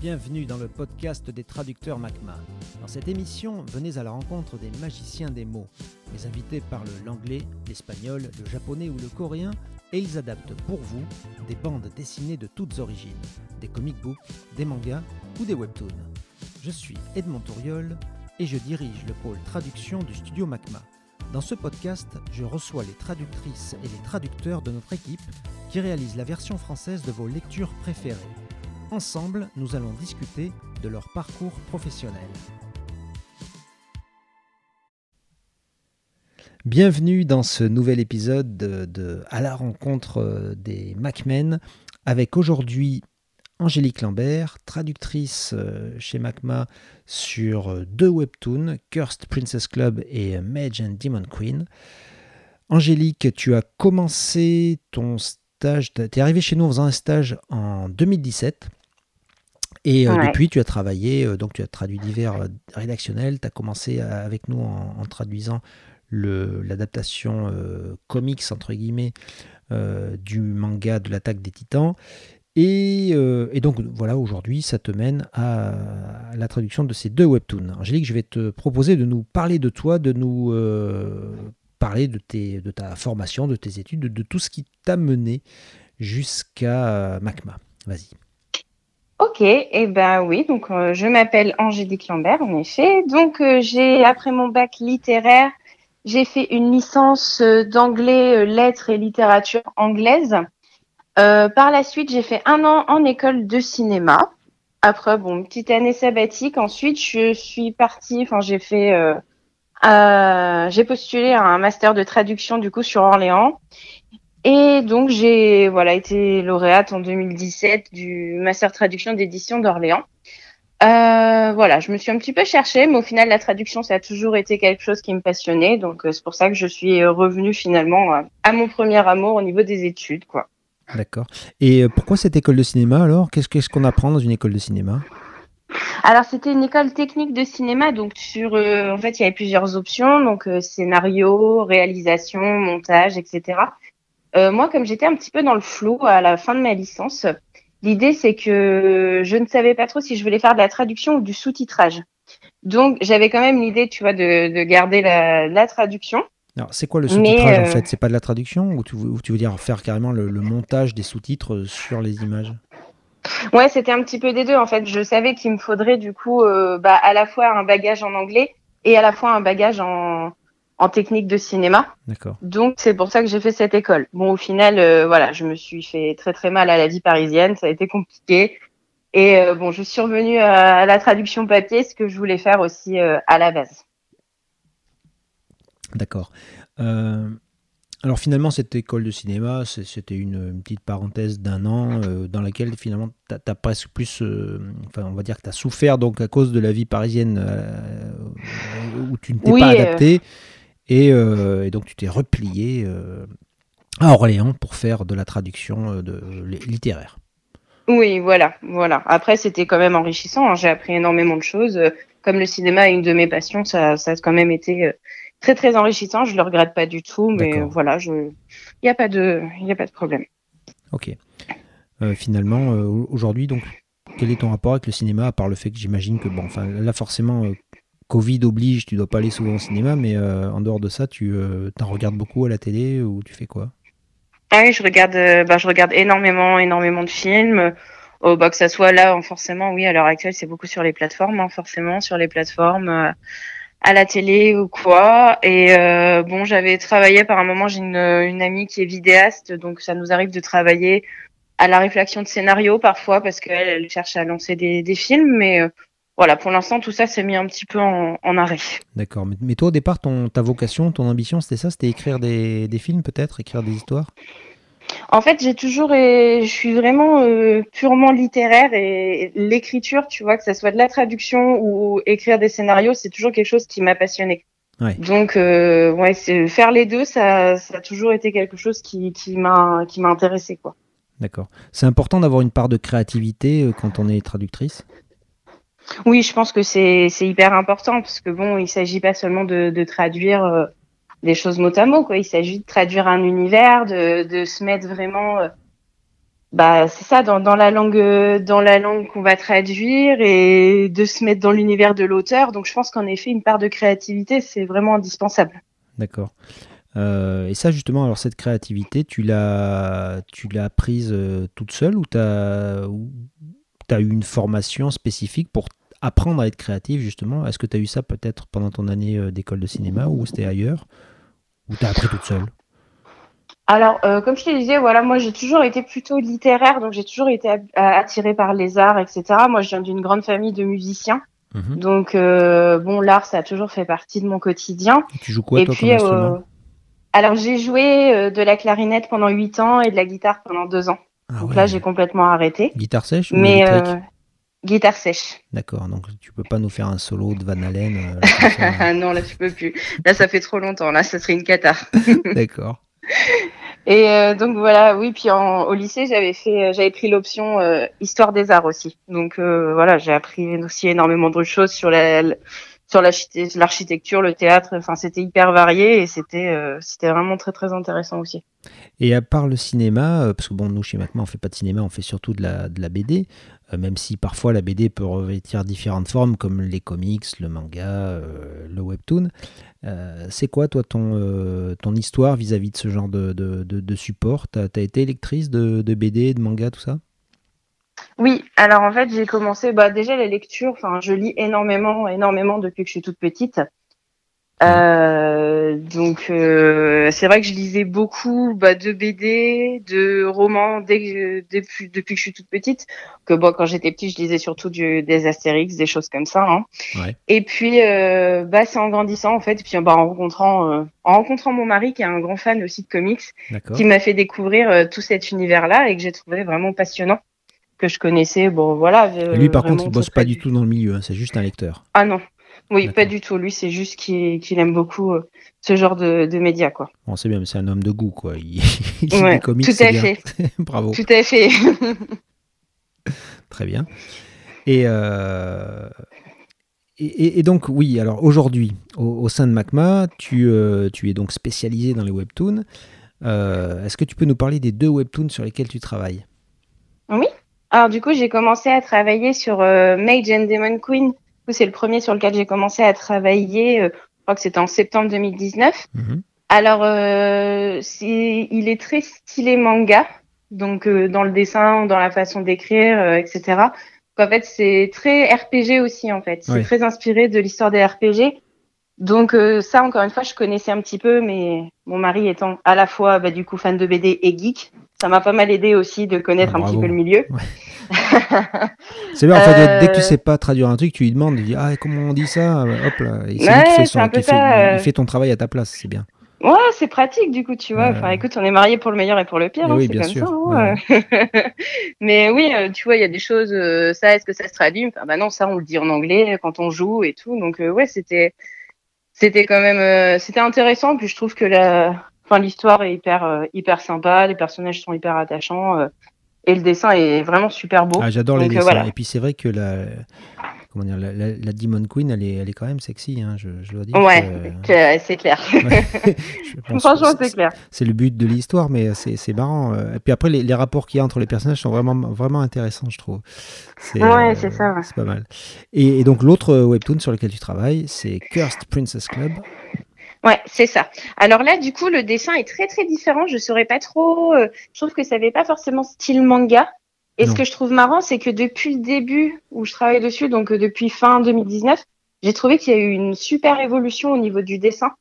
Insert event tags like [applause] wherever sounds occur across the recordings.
Bienvenue dans le podcast des traducteurs MACMA. Dans cette émission, venez à la rencontre des magiciens des mots. Les invités parlent l'anglais, l'espagnol, le japonais ou le coréen et ils adaptent pour vous des bandes dessinées de toutes origines, des comic books, des mangas ou des webtoons. Je suis Edmond Touriol et je dirige le pôle traduction du studio MACMA. Dans ce podcast, je reçois les traductrices et les traducteurs de notre équipe qui réalisent la version française de vos lectures préférées. Ensemble, nous allons discuter de leur parcours professionnel. Bienvenue dans ce nouvel épisode de, À la rencontre des MacMen avec aujourd'hui Angélique Lambert, traductrice euh, chez MacMa sur deux webtoons, Cursed Princess Club et Mage and Demon Queen. Angélique, tu as commencé ton stage, tu es arrivé chez nous en faisant un stage en 2017 et euh, depuis, tu as travaillé, euh, donc tu as traduit divers euh, rédactionnels. Tu as commencé avec nous en, traduisant l'adaptation comics, entre guillemets, du manga de l'attaque des titans. Et, donc voilà, aujourd'hui, ça te mène à, la traduction de ces deux webtoons. Angélique, je vais te proposer de nous parler de toi, de nous parler de, tes, de ta formation, de tes études, de, de tout ce qui t'a mené jusqu'à MACMA. Vas-y. Ok, et eh ben oui, donc euh, je m'appelle Angélique Lambert, en effet. Donc euh, j'ai après mon bac littéraire, j'ai fait une licence euh, d'anglais, lettres et littérature anglaise. par la suite, j'ai fait un an en école de cinéma. Après, bon, une petite année sabbatique. Ensuite, je suis partie, enfin j'ai fait, j'ai postulé à un master de traduction du coup sur Orléans. Et donc j'ai voilà été lauréate en 2017 du master traduction d'édition d'Orléans. Euh, voilà, je me suis un petit peu cherchée, mais au final la traduction ça a toujours été quelque chose qui me passionnait, donc euh, c'est pour ça que je suis revenue finalement euh, à mon premier amour au niveau des études, quoi. D'accord. Et pourquoi cette école de cinéma alors? Qu'est-ce qu'on apprend dans une école de cinéma? Alors c'était une école technique de cinéma, donc sur en fait il y avait plusieurs options, donc scénario, réalisation, montage, etc. Euh, moi, comme j'étais un petit peu dans le flou à la fin de ma licence, l'idée c'est que je ne savais pas trop si je voulais faire de la traduction ou du sous-titrage. Donc, j'avais quand même l'idée, tu vois, de, garder la, traduction. Alors, c'est quoi le sous-titrage en euh, fait? C'est pas de la traduction ou tu, veux dire faire carrément le, montage des sous-titres sur les images? Ouais, c'était un petit peu des deux en fait. Je savais qu'il me faudrait du coup euh, bah, à la fois un bagage en anglais et à la fois un bagage en, en technique de cinéma. D'accord. Donc c'est pour ça que j'ai fait cette école. Bon, au final, euh, voilà, je me suis fait très très mal à la vie parisienne, ça a été compliqué. Et euh, bon, je suis revenue à, la traduction papier, ce que je voulais faire aussi euh, à la base. D'accord. alors finalement, cette école de cinéma, c'était une, petite parenthèse d'un an dans laquelle finalement, tu as, presque plus, enfin on va dire que tu as souffert donc à cause de la vie parisienne où tu ne t'es pas adapté. Euh, et, donc tu t'es replié euh, à Orléans pour faire de la traduction euh, de, littéraire. Oui, voilà, voilà. Après, c'était quand même enrichissant. Hein. J'ai appris énormément de choses. Comme le cinéma est une de mes passions, ça, ça a quand même été très très enrichissant. Je le regrette pas du tout, mais voilà, il n'y a pas de, il a pas de problème. Ok. finalement, aujourd'hui, donc, quel est ton rapport avec le cinéma, à part le fait que j'imagine que bon, enfin, là forcément, Covid oblige, tu dois pas aller souvent au cinéma, mais euh, en dehors de ça, tu euh, en regardes beaucoup à la télé ou tu fais quoi? Ah oui, je regarde, euh, bah, je regarde énormément, énormément de films. Oh, bah, que ça soit là, forcément, oui, à l'heure actuelle, c'est beaucoup sur les plateformes, hein, forcément, sur les plateformes, à la télé ou quoi. Et bon, j'avais travaillé par un moment, j'ai une, une amie qui est vidéaste, donc ça nous arrive de travailler à la réflexion de scénario parfois parce qu'elle elle cherche à lancer des, des films, mais voilà, pour l'instant, tout ça s'est mis un petit peu en, arrêt. D'accord. Mais, toi, au départ, ton, ta vocation, ton ambition, c'était ça? C'était écrire des, films, peut-être? Écrire des histoires? En fait, j'ai toujours. Je suis vraiment euh, purement littéraire et l'écriture, tu vois, que ce soit de la traduction ou écrire des scénarios, c'est toujours quelque chose qui m'a passionné. Donc, euh, ouais, faire les deux, ça, a toujours été quelque chose qui, qui m'a intéressé, quoi. D'accord. C'est important d'avoir une part de créativité euh, quand on est traductrice? Oui, je pense que c'est hyper important parce que bon, il s'agit pas seulement de, de traduire euh, des choses mot à mot, quoi. Il s'agit de traduire un univers, de, de se mettre vraiment euh, bah c'est ça dans, dans la langue dans la langue qu'on va traduire et de se mettre dans l'univers de l'auteur. Donc je pense qu'en effet une part de créativité c'est vraiment indispensable. D'accord. Euh, et ça justement, alors cette créativité, tu l'as tu l'as prise euh, toute seule ou tu as, as eu une formation spécifique pour apprendre à être créatif justement Est-ce que tu as eu ça peut-être pendant ton année euh, d'école de cinéma ou c'était ailleurs Ou tu as appris toute seule? Alors, euh, comme je te disais, voilà, moi j'ai toujours été plutôt littéraire, donc j'ai toujours été attirée par les arts, etc. Moi, je viens d'une grande famille de musiciens, mhm. donc euh, bon, l'art, ça a toujours fait partie de mon quotidien. tu joues quoi, toi, puis, euh, Alors, j'ai joué de la clarinette pendant 8 ans et de la guitare pendant 2 ans. Ah donc là, j'ai complètement arrêté. Guitare sèche ou Mais guitare sèche. D'accord, donc tu peux pas nous faire un solo de Van Halen [laughs] Non, là, tu peux plus. Là, ça fait trop longtemps. Là, ça serait une cata. [laughs] D'accord. Et euh, donc voilà, oui. Puis au lycée, j'avais fait, euh, j'avais pris l'option euh, histoire des arts aussi. Donc voilà, j'ai appris aussi énormément de choses sur la, sur l'architecture, le théâtre. Enfin, c'était hyper varié et c'était c'était vraiment très très intéressant aussi. Et à part le cinéma, parce que bon, nous chez Macma, on fait pas de cinéma, on fait surtout de la de la BD. Même si parfois la BD peut revêtir différentes formes comme les comics, le manga, le webtoon. Euh, c'est quoi, toi, ton, euh, ton histoire vis-à-vis de ce genre de, de, support? Tu as, été lectrice de, BD, de manga, tout ça? Oui, alors en fait, j'ai commencé bah, déjà la lecture. Enfin, je lis énormément, énormément depuis que je suis toute petite. Euh, donc euh, c'est vrai que je lisais beaucoup bah, de BD, de romans dès, depuis, depuis que je suis toute petite. Que bon, quand j'étais petite, je lisais surtout du, des Astérix, des choses comme ça. Hein. Ouais. Et puis euh, bah c'est en grandissant en fait, et puis bah, en rencontrant euh, en rencontrant mon mari qui est un grand fan aussi de comics, qui m'a fait découvrir euh, tout cet univers-là et que j'ai trouvé vraiment passionnant que je connaissais. Bon voilà. lui par contre, il bosse pas du tout dans le milieu, hein, c'est juste un lecteur. Ah non, oui, pas du tout. Lui, c'est juste qu'il aime beaucoup euh, ce genre de, de médias, quoi. Bon, c'est bien, c'est un homme de goût, quoi. Il, [laughs] il des comics, tout à fait. [laughs] Bravo. Tout à fait. [laughs] Très bien. Euh, et, et, donc, oui, alors aujourd'hui, au, sein de MACMA, tu, euh, tu es donc spécialisé dans les webtoons. Est-ce que tu peux nous parler des deux webtoons sur lesquels tu travailles? Oui. Alors, du coup, j'ai commencé à travailler sur Mage and Demon Queen c'est le premier sur lequel j'ai commencé à travailler. Euh, je crois que c'était en septembre 2019. Mhm. Alors, euh, il est très stylé manga, donc euh, dans le dessin, dans la façon d'écrire, etc. en fait, c'est très RPG aussi, en fait. C'est très inspiré de l'histoire des RPG. Donc ça, encore une fois, je connaissais un petit peu, mais mon mari étant à la fois bah, du coup fan de BD et geek, ça m'a pas mal aidé aussi de connaître ah, un petit peu le milieu. [laughs] c'est bien, en fait, dès que tu euh, sais pas traduire un truc, tu lui demandes, tu dis ah comment on dit ça, hop là, il, fait ton travail à ta place, c'est bien. Ouais, c'est pratique du coup, tu vois. Enfin, écoute, on est mariés pour le meilleur et pour le pire, hein, oui, bien sûr. Hein, [laughs] Mais oui, euh, tu vois, il y a des choses. Euh, ça, est-ce que ça se traduit? Enfin, Bah non, ça, on le dit en anglais quand on joue et tout. Donc ouais, c'était, c'était quand même, c'était intéressant. Puis je trouve que la, enfin, l'histoire est hyper, hyper sympa. Les personnages sont hyper attachants et le dessin est vraiment super beau. Ah, j'adore les euh, dessins. Et puis c'est vrai que la, comment dire, la, la, Demon Queen, elle est, elle est quand même sexy, hein, je, je dois dire. Ouais, c'est clair. [laughs] [laughs] Franchement, c'est clair. C'est le but de l'histoire, mais c'est marrant. Euh. Et puis après, les, les rapports qu'il y a entre les personnages sont vraiment, vraiment intéressants, je trouve. Ouais, euh, c'est ça. C'est pas mal. Et, et donc l'autre webtoon sur lequel tu travailles, c'est Cursed Princess Club. Ouais, c'est ça. Alors là, du coup, le dessin est très très différent. Je saurais pas trop. Euh, je trouve que ça n'avait pas forcément style manga. Et ce que je trouve marrant, c'est que depuis le début où je travaille dessus, donc euh, depuis fin 2019, j'ai trouvé qu'il y a eu une super évolution au niveau du dessin.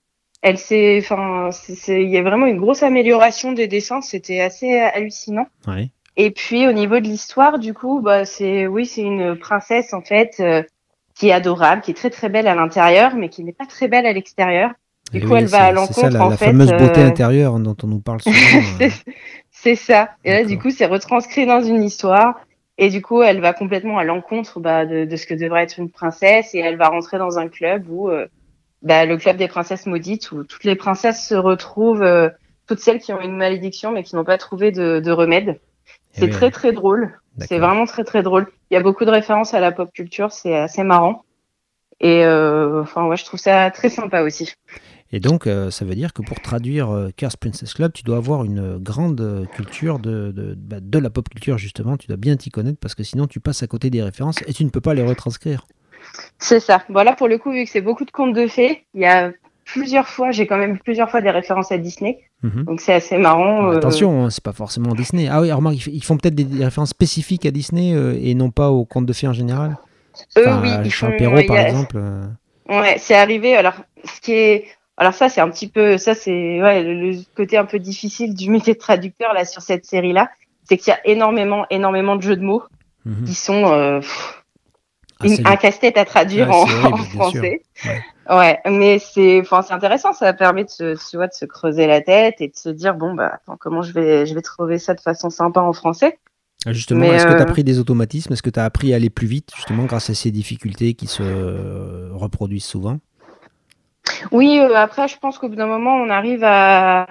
Elle s'est, enfin, il y a vraiment une grosse amélioration des dessins. C'était assez hallucinant. Ouais. Et puis au niveau de l'histoire, du coup, bah c'est, oui, c'est une princesse en fait euh, qui est adorable, qui est très très belle à l'intérieur, mais qui n'est pas très belle à l'extérieur. Du coup, elle va à l'encontre. C'est ça, la, fameuse beauté euh, intérieure dont on nous parle [laughs] souvent. Euh. c'est ça. Et là, du coup, c'est retranscrit dans une histoire. Et du coup, elle va complètement à l'encontre bah, de, de, ce que devrait être une princesse. Et elle va rentrer dans un club où, euh, bah, le club des princesses maudites, où toutes les princesses se retrouvent, toutes celles qui ont une malédiction mais qui n'ont pas trouvé de, de remède. Eh c'est très très drôle. C'est vraiment très très drôle. Il y a beaucoup de références à la pop culture. C'est assez marrant. Et enfin, ouais, je trouve ça très sympa aussi. Et donc, euh, ça veut dire que pour traduire euh, Cars Princess Club, tu dois avoir une grande culture de, de, bah, de la pop culture, justement. Tu dois bien t'y connaître parce que sinon, tu passes à côté des références et tu ne peux pas les retranscrire. C'est ça. Voilà, pour le coup, vu que c'est beaucoup de contes de fées, il y a plusieurs fois, j'ai quand même plusieurs fois des références à Disney. Mhm. Donc c'est assez marrant. euh, Attention, hein, c'est pas forcément Disney. Ah oui, remarque, ils font peut-être des, références spécifiques à Disney euh, et non pas aux contes de fées en général. eux, Enfin, oui, ils font. Perrault, par a- exemple. euh, Ouais, c'est arrivé. Alors, ce qui est, alors ça, c'est un petit peu, ça, c'est ouais, le, le côté un peu difficile du métier de traducteur là sur cette série-là, c'est qu'il y a énormément, énormément de jeux de mots mhm. qui sont euh, pff, Ah, une- un casse-tête à traduire Ah, en, horrible, français. Ouais. Ouais, mais c'est, enfin, c'est intéressant. Ça permet de se, de se creuser la tête et de se dire bon bah, attends, comment je vais, je vais trouver ça de façon sympa en français? Ah, Justement, est-ce que tu as euh, pris des automatismes? Est-ce que tu as appris à aller plus vite, justement, grâce à ces difficultés qui se euh, reproduisent souvent? Oui, euh, après, je pense qu'au bout d'un moment, on arrive à,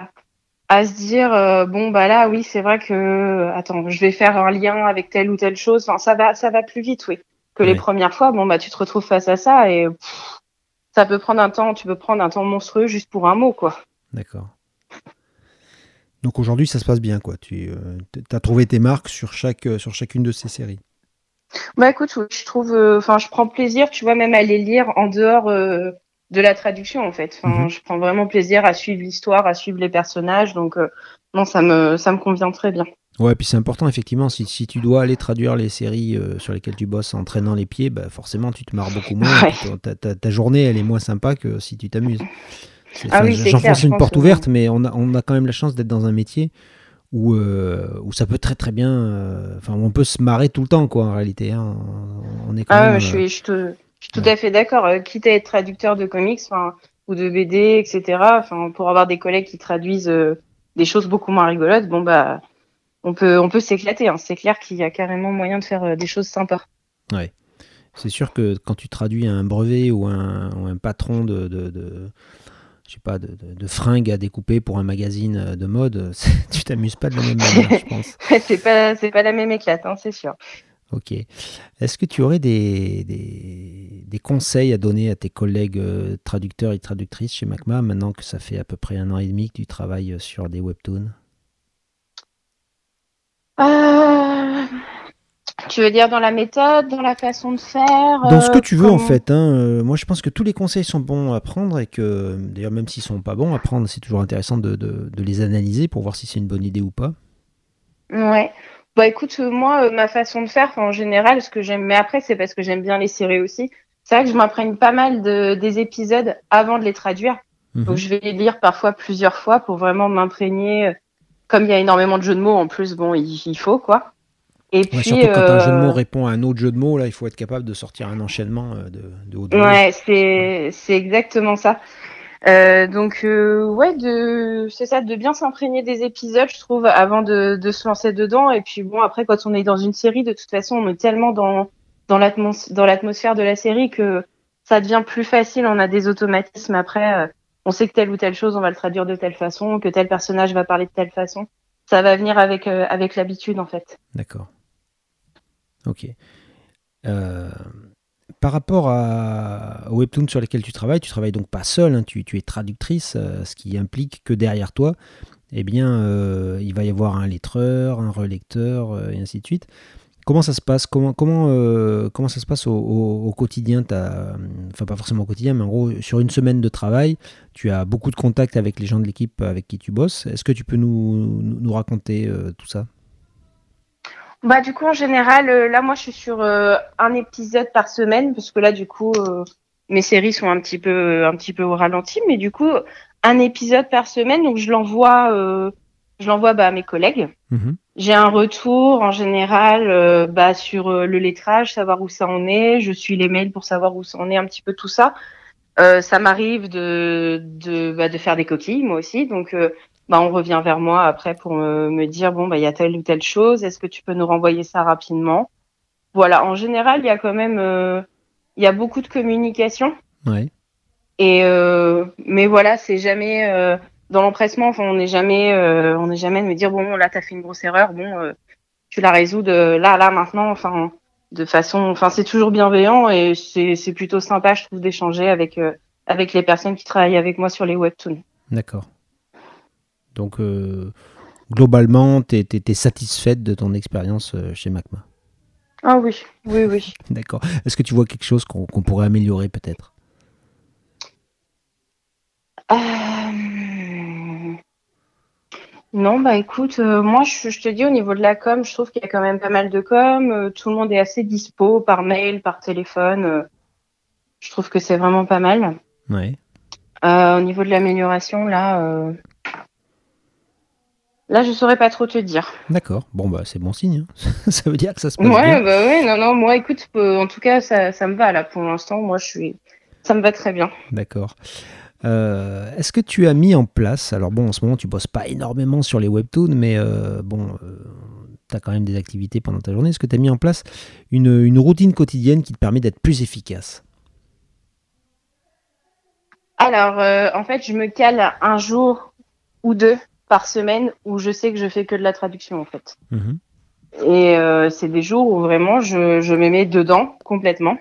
à se dire, euh, bon, bah là, oui, c'est vrai que, attends, je vais faire un lien avec telle ou telle chose. Enfin, ça va, ça va plus vite, oui, que les premières fois. Bon, bah, tu te retrouves face à ça et pff, ça peut prendre un temps, tu peux prendre un temps monstrueux juste pour un mot, quoi. D'accord. Donc aujourd'hui, ça se passe bien, quoi. Tu as trouvé tes marques sur, chaque, euh, sur chacune de ces séries. Bah, écoute, je trouve, euh, enfin, je prends plaisir, tu vois, même à les lire en dehors euh, de la traduction, en fait. Enfin, Mhm. je prends vraiment plaisir à suivre l'histoire, à suivre les personnages, donc, euh, non, ça me, ça me convient très bien. Ouais, puis c'est important, effectivement, si, si tu dois aller traduire les séries euh, sur lesquelles tu bosses en traînant les pieds, bah, forcément, tu te marres beaucoup moins. Ouais. ta, ta- ta journée, elle est moins sympa que si tu t'amuses. Ah oui, J'enfonce une porte ouverte, mais on a, on a quand même la chance d'être dans un métier où, euh, où ça peut très très bien... Enfin, on peut se marrer tout le temps, quoi, en réalité. hein. On est quand Ah, même... je suis, je, te, je suis tout ouais. à fait d'accord. Euh, quitte à être traducteur de comics, ou de BD, etc. Pour avoir des collègues qui traduisent euh, des choses beaucoup moins rigolotes, bon bah, on peut, on peut s'éclater. Hein. C'est clair qu'il y a carrément moyen de faire euh, des choses sympas. C'est sûr que quand tu traduis un brevet ou un, ou un patron de, de, de- je sais pas, de, de- de fringues à découper pour un magazine de mode, [laughs] tu t'amuses pas de la même manière, je pense. [laughs] c'est pas, c'est pas la même éclate, hein, c'est sûr. Ok. Est-ce que tu aurais des, des, des conseils à donner à tes collègues euh, traducteurs et traductrices chez MacMa, maintenant que ça fait à peu près un an et demi que tu travailles sur des webtoons? Euh, Tu veux dire dans la méthode, dans la façon de faire Dans ce que euh, tu veux, en fait. hein. Euh, moi, je pense que tous les conseils sont bons à prendre et que, d'ailleurs, même s'ils sont pas bons à prendre, c'est toujours intéressant de, de- de les analyser pour voir si c'est une bonne idée ou pas. Ouais. Bah écoute, euh, moi, euh, ma façon de faire, en général, ce que j'aime, mais après, c'est parce que j'aime bien les séries aussi. C'est vrai que je m'imprègne pas mal de, des épisodes avant de les traduire. Mhm. Donc je vais les lire parfois plusieurs fois pour vraiment m'imprégner. Comme il y a énormément de jeux de mots en plus, bon, il, il faut quoi. Et Ouais, puis, surtout quand un jeu de euh, mots répond à un autre jeu de mots, là, il faut être capable de sortir un enchaînement euh, de, de haut de. Ouais, c'est c'est exactement ça. Euh, donc euh, ouais, c'est ça, de bien s'imprégner des épisodes, je trouve, avant de, se lancer dedans. Et puis bon, après, quand on est dans une série, de toute façon, on est tellement dans l'atmosphère de la série que ça devient plus facile. On a des automatismes après. euh, on sait que telle ou telle chose, on va le traduire de telle façon, que tel personnage va parler de telle façon. Ça va venir avec euh, avec l'habitude en fait. D'accord. Ok. Euh, par rapport à, au webtoon sur lesquels tu travailles, tu travailles donc pas seul, hein, tu, es traductrice, euh, ce qui implique que derrière toi, eh bien, euh, il va y avoir un lettreur, un relecteur, euh, et ainsi de suite. Comment ça se passe? Comment, ça se passe au, quotidien? Enfin, pas forcément au quotidien, mais en gros, sur une semaine de travail, tu as beaucoup de contacts avec les gens de l'équipe avec qui tu bosses. Est-ce que tu peux nous, nous, raconter tout ça? Bah du coup en général euh, là moi je suis sur euh, un épisode par semaine parce que là du coup euh, mes séries sont un petit peu un petit peu au ralenti mais du coup un épisode par semaine donc je l'envoie je l'envoie bah, à mes collègues. Mhm. J'ai un retour en général bah, sur le lettrage, savoir où ça en est. Je suis les mails pour savoir où ça en est, un petit peu tout ça. Ça m'arrive de de, bah, de faire des coquilles moi aussi, donc bah, on revient vers moi après pour me, me dire bon bah il y a telle ou telle chose. Est-ce que tu peux nous renvoyer ça rapidement? Voilà. En général, il y a quand même euh, il y a beaucoup de communication. Ouais. Et euh, mais voilà, c'est jamais euh, dans l'empressement. Enfin, on n'est jamais, euh, on n'est jamais de me dire bon là t'as fait une grosse erreur, bon euh, tu la résous de là là maintenant. Enfin, de façon, enfin c'est toujours bienveillant et c'est c'est plutôt sympa je trouve d'échanger avec euh, avec les personnes qui travaillent avec moi sur les webtoons. D'accord. Donc, euh, globalement, tu es, satisfaite de ton expérience euh, chez MACMA Ah oui, oui, oui. [laughs] D'accord. Est-ce que tu vois quelque chose qu'on pourrait améliorer peut-être? Non, bah écoute, moi je, te dis au niveau de la com, je trouve qu'il y a quand même pas mal de com. tout le monde est assez dispo par mail, par téléphone. je trouve que c'est vraiment pas mal. Ouais. Euh, au niveau de l'amélioration, là, euh, là, je saurais pas trop te dire. D'accord. Bon, bah, c'est bon signe. Hein. [laughs] ça veut dire que ça se passe ouais, bien. Bah ouais, non, non, moi, écoute, euh, en tout cas, ça, ça me va là pour l'instant. Moi, je suis, ça me va très bien. D'accord. Est-ce que tu as mis en place, alors bon, en ce moment, tu bosses pas énormément sur les webtoons, mais bon, tu as quand même des activités pendant ta journée. Est-ce que tu as mis en place une, une routine quotidienne qui te permet d'être plus efficace? Alors, euh, en fait, je me cale un jour ou deux par semaine où je sais que je fais que de la traduction, en fait. Mhm. Et euh, c'est des jours où vraiment je, je me mets dedans complètement.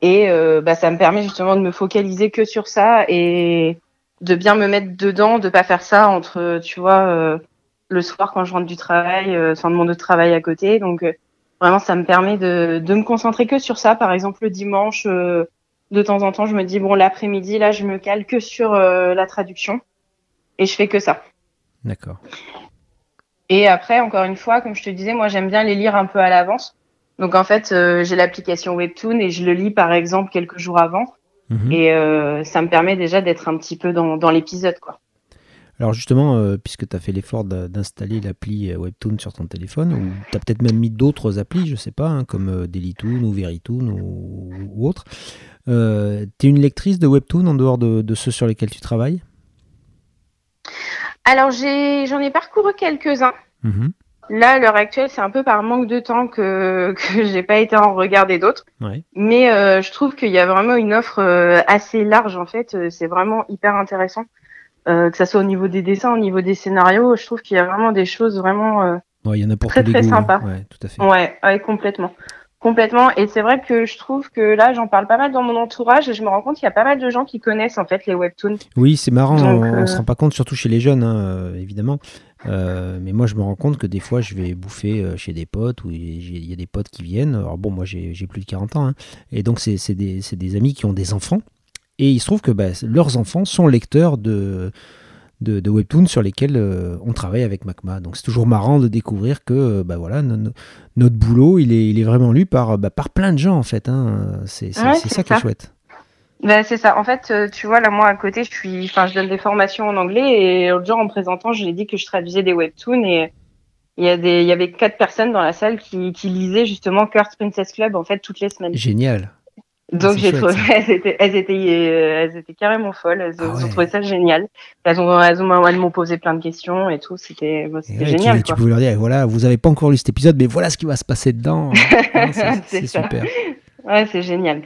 Et euh, bah, ça me permet justement de me focaliser que sur ça et de bien me mettre dedans, de pas faire ça entre, tu vois, le soir quand je rentre du travail, sans demander de travail à côté. Donc, vraiment, ça me permet de, de me concentrer que sur ça. Par exemple, le dimanche de temps en temps, je me dis bon l'après-midi là, je me cale que sur euh, la traduction et je fais que ça. D'accord. Et après, encore une fois, comme je te disais, moi j'aime bien les lire un peu à l'avance. Donc en fait, euh, j'ai l'application Webtoon et je le lis par exemple quelques jours avant. Mhm. Et euh, ça me permet déjà d'être un petit peu dans, dans l'épisode quoi. Alors justement, euh, puisque tu as fait l'effort d'installer l'appli Webtoon sur ton téléphone, ou tu as peut-être même mis d'autres applis, je sais pas, hein, comme Dailytoon ou Verytoon ou, ou autre. Tu es une lectrice de Webtoon en dehors de, ceux sur lesquels tu travailles? Alors j'en ai, parcouru quelques-uns. Mhm. Là, à l'heure actuelle, c'est un peu par manque de temps que, [laughs] que j'ai pas été en regarder d'autres. Mais je trouve qu'il y a vraiment une offre assez large en fait. C'est vraiment hyper intéressant. Euh, que ça soit au niveau des dessins, au niveau des scénarios, je trouve qu'il y a vraiment des choses vraiment euh, il y en a pour très très hein. sympas. Ouais, tout à fait. Ouais, complètement. Complètement. Et c'est vrai que je trouve que là, j'en parle pas mal dans mon entourage et je me rends compte qu'il y a pas mal de gens qui connaissent en fait les webtoons. Oui, c'est marrant. on, ne euh, se rend pas compte, surtout chez les jeunes, hein, évidemment. mais moi, je me rends compte que des fois, je vais bouffer chez des potes ou il y a des potes qui viennent. Alors bon, moi, j'ai plus de 40 ans. Hein. et donc, c'est des, des, amis qui ont des enfants. Et il se trouve que bah, leurs enfants sont lecteurs de, de, webtoons sur lesquels euh, on travaille avec Macma. Donc c'est toujours marrant de découvrir que euh, bah, voilà, notre boulot, il est, il est vraiment lu par, bah, par plein de gens en fait. Hein. C'est ça, qui est chouette. Ben, c'est ça. En fait, euh, tu vois, là, moi, à côté, je suis, enfin, je donne des formations en anglais et l'autre jour, en me présentant, je ai dit que je traduisais des webtoons et il y a des, il y avait quatre personnes dans la salle qui, qui lisaient justement Kurt Princess Club, en fait, toutes les semaines. Génial. Donc j'ai trouvé, [laughs] elles étaient, elles étaient, euh, elles étaient carrément folles. Elles, ah ont trouvé ça génial. Elles ont, elles m'ont posé plein de questions et tout. C'était, génial. Tu, pouvais leur dire, voilà, vous avez pas encore lu cet épisode, mais voilà ce qui va se passer dedans. [laughs] c'est super. [laughs] Ouais, c'est génial.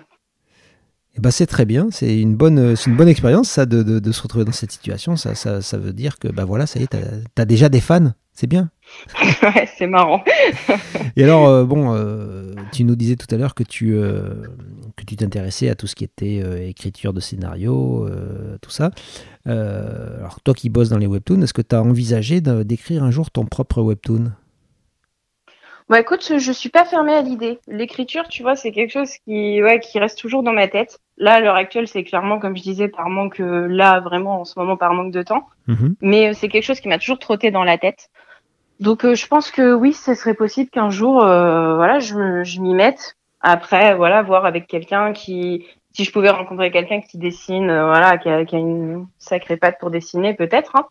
Eh ben c'est très bien, c'est une bonne, c'est une bonne expérience ça de, de, de, se retrouver dans cette situation. Ça, ça, ça veut dire que bah voilà, ça y est, t'as as déjà des fans, c'est bien. [laughs] ouais, c'est marrant. [laughs] Et alors, euh, bon, euh, tu nous disais tout à l'heure que tu euh, que tu t'intéressais à tout ce qui était écriture de scénario, tout ça. alors, toi qui bosses dans les webtoons, est-ce que tu as envisagé d'écrire un jour ton propre webtoon? Bah écoute, je suis pas fermée à l'idée. L'écriture, tu vois, c'est quelque chose qui, ouais, qui reste toujours dans ma tête. Là, à l'heure actuelle, c'est clairement, comme je disais, par manque, là, vraiment, en ce moment, par manque de temps. Mhm. Mais c'est quelque chose qui m'a toujours trotté dans la tête. Donc euh, je pense que oui, ce serait possible qu'un jour, euh, voilà, je, je m'y mette. Après, voilà, voir avec quelqu'un qui, si je pouvais rencontrer quelqu'un qui dessine, euh, voilà, qui a, qui a, une sacrée patte pour dessiner, peut-être. Hein,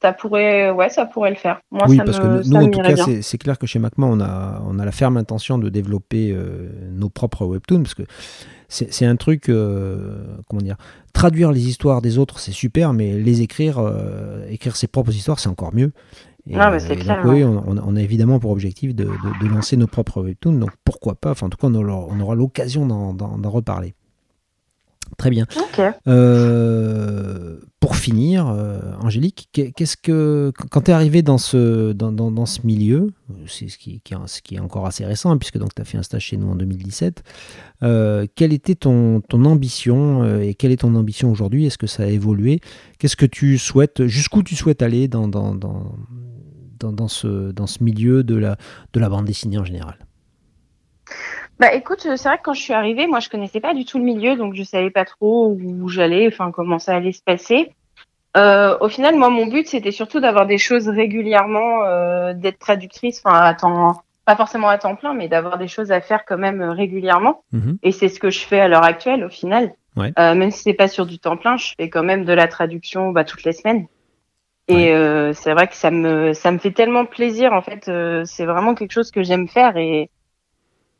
ça pourrait, ouais, ça pourrait le faire. Moi, oui, parce que nous, en tout cas, c'est clair que chez Macma, on a, on a la ferme intention de développer nos propres webtoons, parce que c'est un truc, comment dire, traduire les histoires des autres, c'est super, mais les écrire, écrire ses propres histoires, c'est encore mieux. Ah, bah, c'est clair. oui, on, a évidemment pour objectif de, lancer nos propres webtoons, donc pourquoi pas, enfin en tout cas on aura, l'occasion d'en reparler. Très bien. Euh, pour finir, Angélique, qu'est-ce que quand tu es arrivé dans ce, dans, dans, ce milieu, c'est ce qui, qui, ce qui, est encore assez récent, hein, puisque tu as fait un stage chez nous en 2017, quelle était ton, ton ambition et quelle est ton ambition aujourd'hui? Est-ce que ça a évolué? Qu'est-ce que tu souhaites Jusqu'où tu souhaites aller dans, dans, dans, dans, ce, dans ce milieu de la, de la bande dessinée en général? Bah écoute, c'est vrai que quand je suis arrivée, moi je connaissais pas du tout le milieu, donc je savais pas trop où j'allais, enfin comment ça allait se passer. Euh, au final, moi mon but c'était surtout d'avoir des choses régulièrement, euh, d'être traductrice, enfin à temps, pas forcément à temps plein, mais d'avoir des choses à faire quand même euh, régulièrement. Mhm. Et c'est ce que je fais à l'heure actuelle au final. Ouais. Euh, même si c'est pas sur du temps plein, je fais quand même de la traduction bah, toutes les semaines. Et euh, c'est vrai que ça me ça me fait tellement plaisir en fait. Euh, c'est vraiment quelque chose que j'aime faire et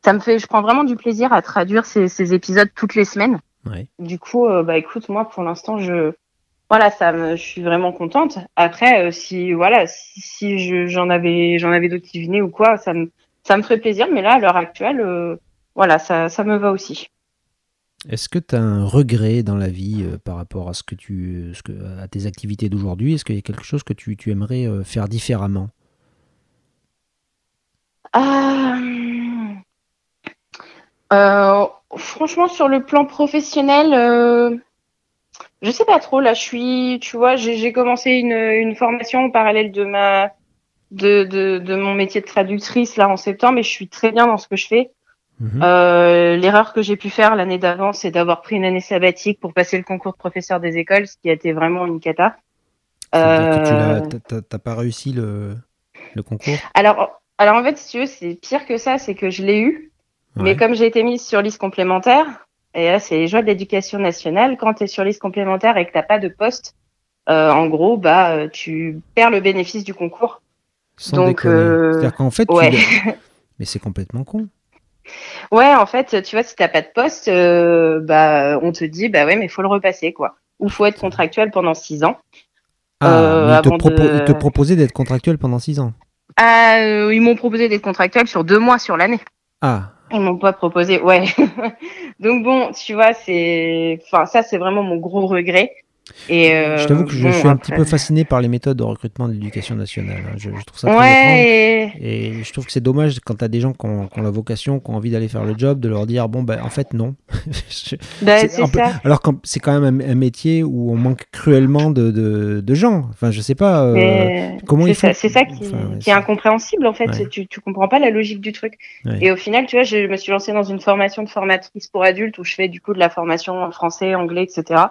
ça me fait, je prends vraiment du plaisir à traduire ces, ces épisodes toutes les semaines. Ouais. Du coup, euh, bah écoute, moi pour l'instant, je, voilà, ça me, je suis vraiment contente. Après, euh, si voilà, si, si j'en avais, j'en avais d'autres qui venaient ou quoi, ça me, ça me ferait plaisir. Mais là, à l'heure actuelle, euh, voilà, ça, ça me va aussi. Est-ce que tu as un regret dans la vie par rapport à ce que tu, ce que, à tes activités d'aujourd'hui? Est-ce qu'il y a quelque chose que tu, aimerais faire différemment? Euh, franchement, sur le plan professionnel, euh, je sais pas trop. Là, je tu vois, j'ai commencé une, formation en parallèle de, de, mon métier de traductrice là en septembre, et je suis très bien dans ce que je fais. Mhm. Euh, L'erreur que j'ai pu faire l'année d'avant, c'est d'avoir pris une année sabbatique pour passer le concours de professeur des écoles, ce qui a été vraiment une cata. Euh... Tu n'as pas réussi le, le concours? Alors, alors en fait, si tu veux, c'est pire que ça, c'est que je l'ai eu, mais comme j'ai été mise sur liste complémentaire, et là, c'est les joies de l'éducation nationale, quand tu es sur liste complémentaire et que tu pas de poste, euh, en gros, bah, euh, tu perds le bénéfice du concours. Sans Donc, c'est-à-dire qu'en fait, ouais. [laughs] mais c'est complètement con. Ouais, en fait, tu vois, si t'as pas de poste, euh, bah, on te dit, bah ouais, mais il faut le repasser, quoi. Ou faut être contractuel pendant six ans. Ah, mais ils, te de... te proposaient d'être contractuel pendant six ans. Ah, ils m'ont proposé d'être contractuel sur deux mois sur l'année. Ah, ils m'ont pas proposé, ouais. [laughs] Donc bon, tu vois, c'est, enfin ça c'est vraiment mon gros regret. Et euh, je t'avoue que je, suis un petit peu fasciné par les méthodes de recrutement de l'éducation nationale. Hein. Je, trouve ça très ouais, et... je trouve que c'est dommage quand tu as des gens qui ont, la vocation, qui ont envie d'aller faire le job, de leur dire bon, ben en fait, non. [laughs] Ben, alors que c'est quand même un, métier où on manque cruellement de, de, gens. Enfin, je sais pas euh, comment ils C'est ça qui, qui est incompréhensible en fait. Tu, tu comprends pas la logique du truc. Et au final, tu vois, je me suis lancée dans une formation de formatrice pour adultes où je fais du coup de la formation en français, anglais, etc.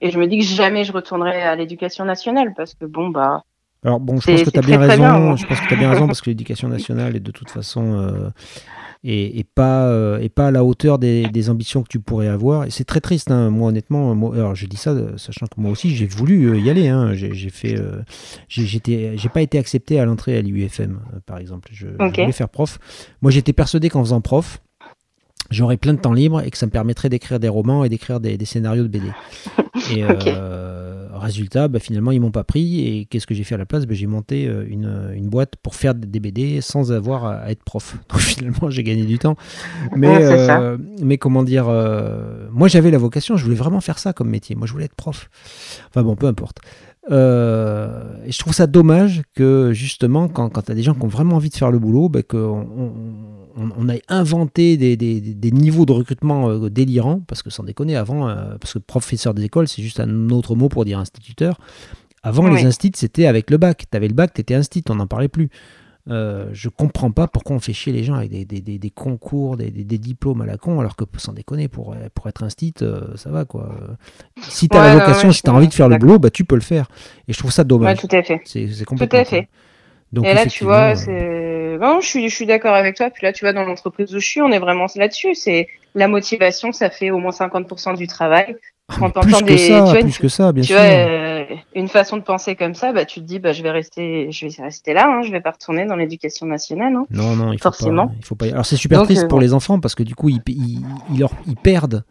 Et je me dis que jamais je retournerai à l'éducation nationale parce que bon bah. Alors bon, je pense que tu as bien raison. je pense que tu bien raison parce que l'éducation nationale est de toute façon euh, et, pas euh, pas à la hauteur des, ambitions que tu pourrais avoir. Et c'est très triste. Hein. Moi honnêtement, moi, alors je dis ça sachant que moi aussi j'ai voulu euh, y aller. Hein. J'ai fait, j'étais, j'ai pas été accepté à l'entrée à l'UFM par exemple. Je, je voulais faire prof. Moi j'étais persuadé qu'en faisant prof j'aurais plein de temps libre et que ça me permettrait d'écrire des romans et d'écrire des, scénarios de BD. [laughs] Et euh, résultat, bah, finalement, ils m'ont pas pris. Et qu'est-ce que j'ai fait à la place? Bah, J'ai monté euh, une, une, boîte pour faire des BD sans avoir à, être prof. [laughs] Donc finalement, j'ai gagné du temps. Mais, euh, mais comment dire Moi, j'avais la vocation, je voulais vraiment faire ça comme métier. Moi, je voulais être prof. Enfin bon, peu importe. Euh, et je trouve ça dommage que justement, quand, quand tu as des gens qui ont vraiment envie de faire le boulot, bah, qu'on on, on, ait inventé des, des, des, niveaux de recrutement euh, délirants, parce que sans déconner, avant, euh, parce que professeur des écoles, c'est juste un autre mot pour dire instituteur. Avant, les instituts, c'était avec le bac. Tu avais le bac, tu étais institut, on n'en parlait plus. Euh, je comprends pas pourquoi on fait chier les gens avec des, des, des, concours, des, diplômes à la con, alors que sans déconner, pour, pour être instit, euh, ça va quoi. Si tu as la vocation, si tu as envie de faire le boulot, bah, tu peux le faire. Et je trouve ça dommage. tout à fait. C'est complètement. Tout à fait. Donc, et là, tu vois, euh, c'est. Non, je suis, je suis d'accord avec toi. Puis là, tu vois, dans l'entreprise où je suis, on est vraiment là-dessus. C'est la motivation, ça fait au moins 50% du travail. Ah, plus, que ça, plus que ça, bien sûr. Euh, une façon de penser comme ça, bah, tu te dis, bah, je vais rester, je vais rester là, hein, je vais pas retourner dans l'éducation nationale. Hein, non, non, il faut forcément. Pas, il faut pas. Alors c'est super triste euh, pour les enfants parce que du coup, ils, ils, leur, ils perdent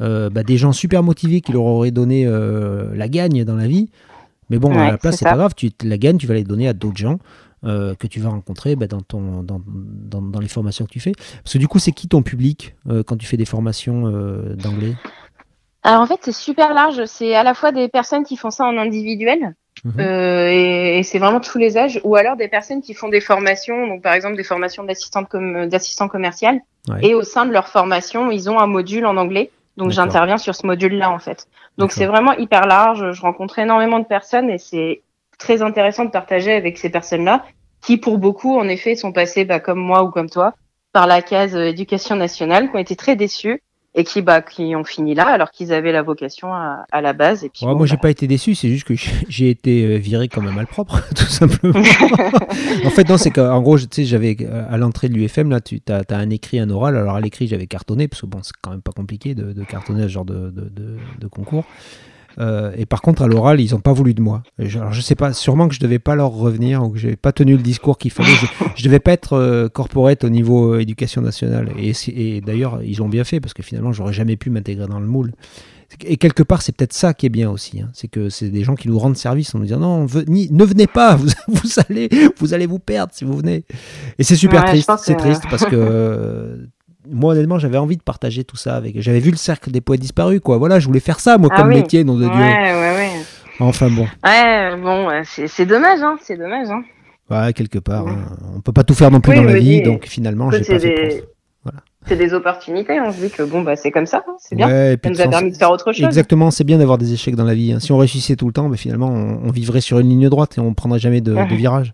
euh, bah, des gens super motivés qui leur auraient donné la gagne dans la vie. Mais bon, à la place, c'est pas grave, tu la gagne, tu vas les donner à d'autres gens. que tu vas rencontrer bah, dans, ton, dans, dans, dans, les formations que tu fais. Parce que du coup, c'est qui ton public quand tu fais des formations d'anglais? Alors en fait, c'est super large. C'est à la fois des personnes qui font ça en individuel, Mhm. euh, et, et c'est vraiment tous les âges, ou alors des personnes qui font des formations, donc par exemple des formations d'assistante comme d'assistant commercial, Ouais. et au sein de leur formation, ils ont un module en anglais. Donc j'interviens sur ce module-là en fait. Donc c'est vraiment hyper large. Je rencontre énormément de personnes et c'est très intéressant de partager avec ces personnes-là, qui pour beaucoup en effet sont passées bah, comme moi ou comme toi par la case euh, éducation nationale, qui ont été très déçus et qui bah qui ont fini là alors qu'ils avaient la vocation à, à la base. Et puis Ouais, bon, moi, j'ai bah, pas été déçu, c'est juste que j'ai- [laughs] été euh, viré comme un malpropre, [laughs] tout simplement. [laughs] en fait, non, c'est qu'en gros, tu sais, j'avais euh, à l'entrée de l'UFM, là, tu as, un écrit, un oral. Alors, à l'écrit, j'avais cartonné, parce que bon, c'est quand même pas compliqué de, de cartonner ce genre de, de- de concours. Euh, et par contre, à l'oral, ils n'ont pas voulu de moi. Je- Alors, je sais pas, sûrement que je devais pas leur revenir ou que j'ai pas tenu le discours qu'il fallait. Je, [laughs] je devais pas être euh, corporate au niveau euh, éducation nationale. Et, d'ailleurs, ils ont bien fait parce que finalement, j'aurais jamais pu m'intégrer dans le moule. Et quelque part, c'est peut-être ça qui est bien aussi. hein. C'est que c'est des gens qui nous rendent service en nous disant non, ve- ni- ne venez pas, vous, [laughs] vous allez, vous allez vous perdre si vous venez. Et c'est super Ouais, triste. C'est que- triste parce que euh, moi, honnêtement, j'avais envie de partager tout ça avec. J'avais vu le cercle des poètes disparus, quoi. Voilà, je voulais faire ça, moi, Ah comme oui. métier, nom de ouais, Dieu. ouais, ouais. Enfin bon, Ouais, bon, c'est dommage, hein, c'est dommage. Hein. ouais, quelque part, Ouais. hein. on peut pas tout faire non plus Oui, dans la vie, dis, donc finalement, j'ai c'est pas des- pour ça. Voilà. C'est des opportunités, on se dit que bon, bah c'est comme ça, hein, c'est bien. Ouais, Ça nous a permis de faire autre chose. Exactement, c'est bien d'avoir des échecs dans la vie. hein. Si on réussissait tout le temps, ben, finalement, on, on vivrait sur une ligne droite et on prendrait jamais de, virage.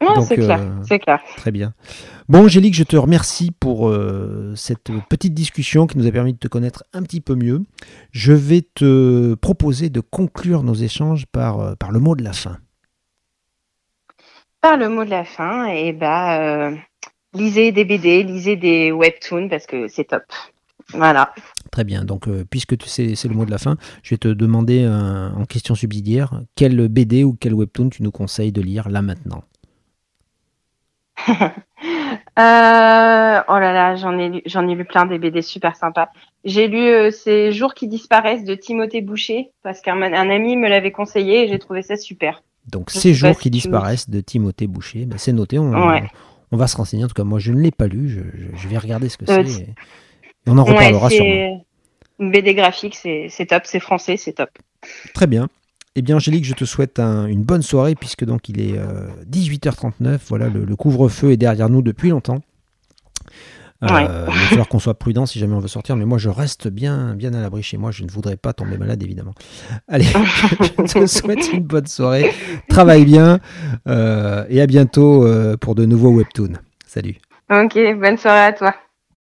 Non, donc, c'est clair, euh, c'est clair. Très bien. Bon, Angélique, je te remercie pour euh, cette petite discussion qui nous a permis de te connaître un petit peu mieux. Je vais te proposer de conclure nos échanges par, euh, par le mot de la fin. Par le mot de la fin, et bah, euh, lisez des BD, lisez des webtoons parce que c'est top. Voilà. Très bien. Donc, euh, puisque c'est le mot de la fin, je vais te demander en question subsidiaire quel BD ou quel webtoon tu nous conseilles de lire là maintenant? [laughs] Euh, oh là là, j'en ai j'en ai lu plein des BD super sympas. J'ai lu euh, Ces jours qui disparaissent de Timothée Boucher parce qu'un un ami me l'avait conseillé et j'ai trouvé ça super. Donc, Je Ces jours qui disparaissent de Timothée Boucher. Ben, c'est noté. On, Ouais. on va se renseigner. En tout cas, moi, je ne l'ai pas lu. Je, je- je vais regarder ce que Euh, c'est. on en Ouais, reparlera sûrement. une BD graphique, c'est top, c'est français, c'est top. Très bien. Eh bien, Angélique, je te souhaite un- une bonne soirée puisque donc il est euh, 18h39. Voilà, le, le couvre-feu est derrière nous depuis longtemps. Euh, Ouais. Il va falloir qu'on soit prudent si jamais on veut sortir, mais moi je reste bien, bien à l'abri chez moi. Je ne voudrais pas tomber malade, évidemment. Allez, [laughs] je te souhaite une bonne soirée. Travaille bien euh, et à bientôt euh, pour de nouveaux webtoons. Salut. Ok, bonne soirée à toi.